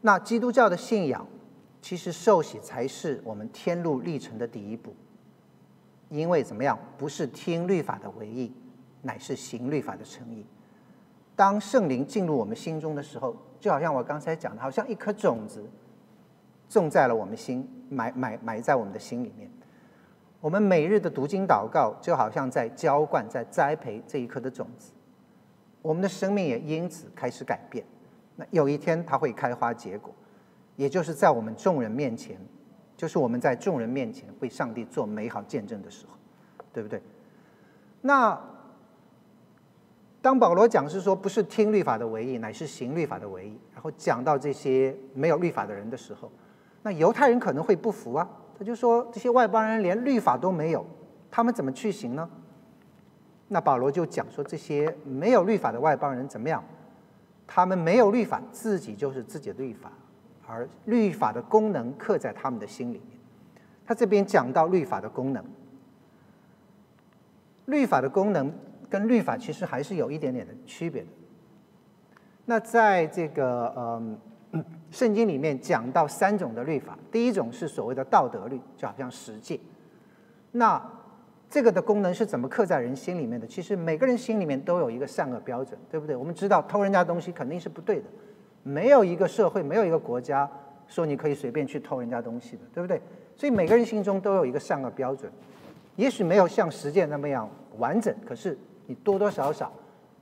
那基督教的信仰，其实受洗才是我们天路历程的第一步，因为怎么样，不是听律法的唯一。乃是行律法的诚意。当圣灵进入我们心中的时候，就好像我刚才讲的，好像一颗种子种在了我们心，埋埋埋在我们的心里面。我们每日的读经祷告，就好像在浇灌、在栽培这一颗的种子。我们的生命也因此开始改变。那有一天，它会开花结果，也就是在我们众人面前，就是我们在众人面前为上帝做美好见证的时候，对不对？那当保罗讲是说，不是听律法的为义，乃是行律法的为义，然后讲到这些没有律法的人的时候，那犹太人可能会不服啊。他就说：“这些外邦人连律法都没有，他们怎么去行呢？”那保罗就讲说：“这些没有律法的外邦人怎么样？他们没有律法，自己就是自己的律法，而律法的功能刻在他们的心里面。”他这边讲到律法的功能，律法的功能跟律法其实还是有一点点的区别的。那在这个嗯。圣经里面讲到三种的律法，第一种是所谓的道德律，就好像十诫。那这个的功能是怎么刻在人心里面的？其实每个人心里面都有一个善恶标准，对不对？我们知道偷人家东西肯定是不对的，没有一个社会，没有一个国家说你可以随便去偷人家东西的，对不对？所以每个人心中都有一个善恶标准，也许没有像十诫那么样完整，可是你多多少少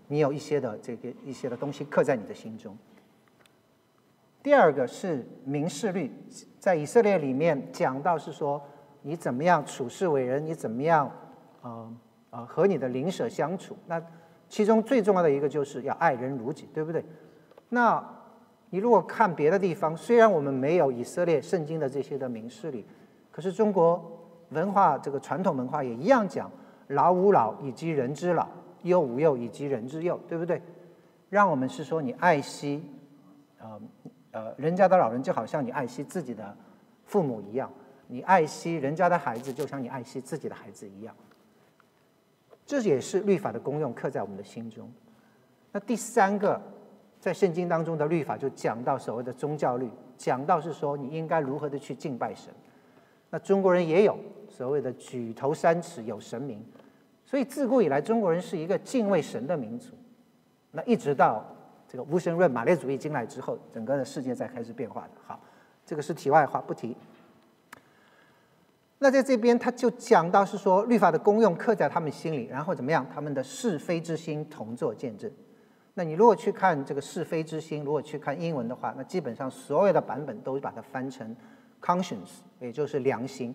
你有一些的这个一些的东西刻在你的心中。第二个是民事律，在以色列里面讲到是说你怎么样处事为人，你怎么样啊啊和你的邻舍相处。那其中最重要的一个就是要爱人如己，对不对？那你如果看别的地方，虽然我们没有以色列圣经的这些的民事律，可是中国文化这个传统文化也一样讲老吾老以及人之老，幼吾幼以及人之幼，对不对？让我们是说你爱惜呃。呃，人家的老人就好像你爱惜自己的父母一样，你爱惜人家的孩子，就像你爱惜自己的孩子一样。这也是律法的功用，刻在我们的心中。那第三个，在圣经当中的律法就讲到所谓的宗教律，讲到是说你应该如何的去敬拜神。那中国人也有所谓的举头三尺有神明，所以自古以来中国人是一个敬畏神的民族。那一直到。这个无神论、马列主义进来之后，整个的世界在开始变化的。好，这个是题外话，不提。那在这边他就讲到是说，律法的功用刻在他们心里，然后怎么样？他们的是非之心同作见证。那你如果去看这个是非之心，如果去看英文的话，那基本上所有的版本都把它翻成 conscience，也就是良心。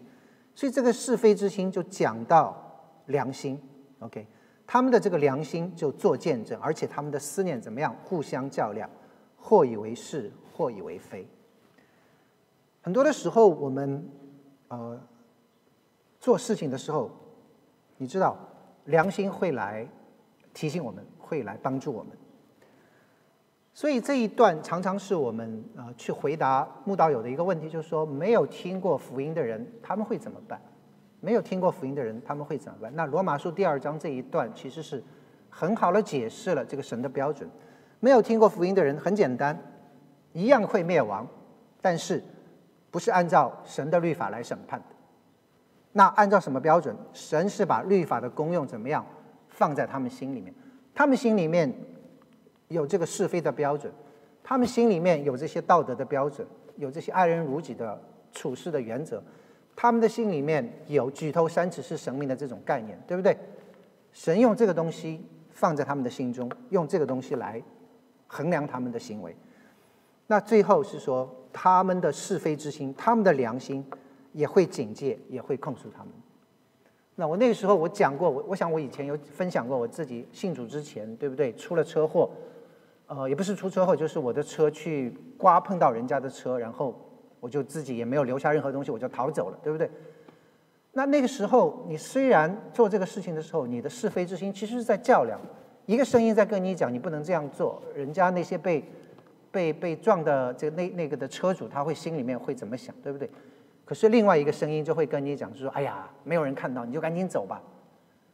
所以这个是非之心就讲到良心。OK。他们的这个良心就做见证，而且他们的思念怎么样？互相较量，或以为是，或以为非。很多的时候，我们呃做事情的时候，你知道，良心会来提醒我们，会来帮助我们。所以这一段常常是我们呃去回答慕道友的一个问题，就是说，没有听过福音的人，他们会怎么办？没有听过福音的人，他们会怎么办？那罗马书第二章这一段其实是很好的解释了这个神的标准。没有听过福音的人，很简单，一样会灭亡，但是不是按照神的律法来审判的。那按照什么标准？神是把律法的功用怎么样放在他们心里面？他们心里面有这个是非的标准，他们心里面有这些道德的标准，有这些爱人如己的处事的原则。他们的心里面有举头三尺是神明的这种概念，对不对？神用这个东西放在他们的心中，用这个东西来衡量他们的行为。那最后是说，他们的是非之心，他们的良心也会警戒，也会控诉他们。那我那个时候我讲过，我我想我以前有分享过我自己信主之前，对不对？出了车祸，呃，也不是出车祸，就是我的车去刮碰到人家的车，然后。我就自己也没有留下任何东西，我就逃走了，对不对？那那个时候，你虽然做这个事情的时候，你的是非之心其实是在较量，一个声音在跟你讲，你不能这样做。人家那些被被被撞的这个那那个的车主，他会心里面会怎么想，对不对？可是另外一个声音就会跟你讲，就说：“哎呀，没有人看到，你就赶紧走吧。”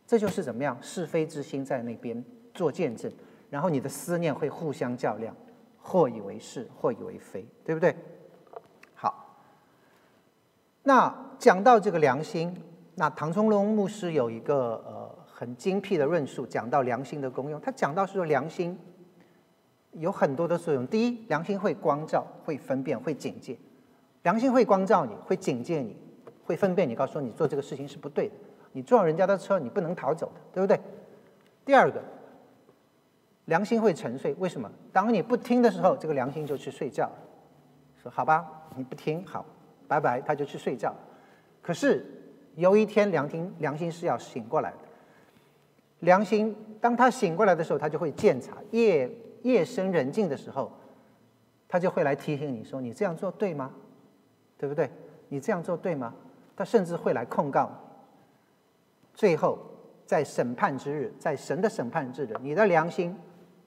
这就是怎么样？是非之心在那边做见证，然后你的思念会互相较量，或以为是，或以为非，对不对？那讲到这个良心，那唐崇荣牧师有一个呃很精辟的论述，讲到良心的功用。他讲到是说良心有很多的作用。第一，良心会光照，会分辨，会警戒。良心会光照你，会警戒你，会分辨你，告诉你做这个事情是不对的。你撞人家的车，你不能逃走的，对不对？第二个，良心会沉睡。为什么？当你不听的时候，这个良心就去睡觉。说好吧，你不听，好，拜拜，他就去睡觉。可是有一天，良心良心是要醒过来的。良心当他醒过来的时候，他就会鉴察。夜夜深人静的时候，他就会来提醒你说：“你这样做对吗？对不对？你这样做对吗？”他甚至会来控告。最后，在审判之日，在神的审判之日，你的良心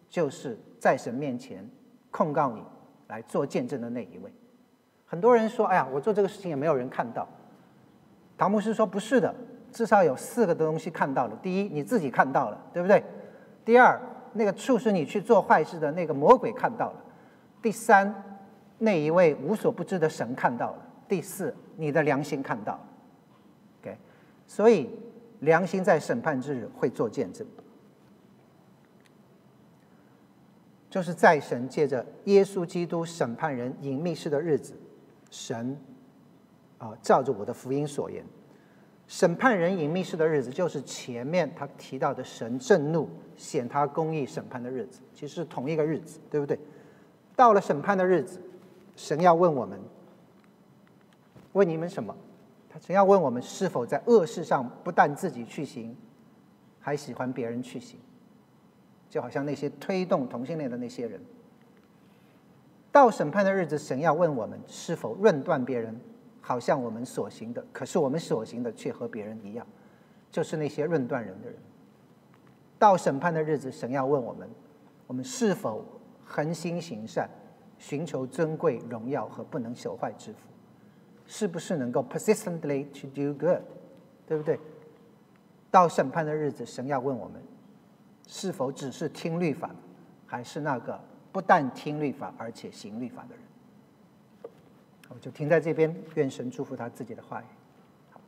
就是在神面前控告你。来做见证的那一位，很多人说：“哎呀，我做这个事情也没有人看到。”唐牧师说：“不是的，至少有四个东西看到了。第一，你自己看到了，对不对？第二，那个促使你去做坏事的那个魔鬼看到了；第三，那一位无所不知的神看到了；第四，你的良心看到了。”OK，所以良心在审判之日会做见证。就是在神借着耶稣基督审判人隐秘式的日子，神啊照着我的福音所言，审判人隐秘式的日子，就是前面他提到的神震怒显他公义审判的日子，其实是同一个日子，对不对？到了审判的日子，神要问我们，问你们什么？他神要问我们是否在恶事上不但自己去行，还喜欢别人去行。就好像那些推动同性恋的那些人，到审判的日子，神要问我们是否论断别人，好像我们所行的，可是我们所行的却和别人一样，就是那些论断人的人。到审判的日子，神要问我们，我们是否恒心行善，寻求尊贵荣耀和不能朽坏之福，是不是能够 persistently to do good，对不对？到审判的日子，神要问我们。是否只是听律法，还是那个不但听律法而且行律法的人？我就停在这边，愿神祝福他自己的话语。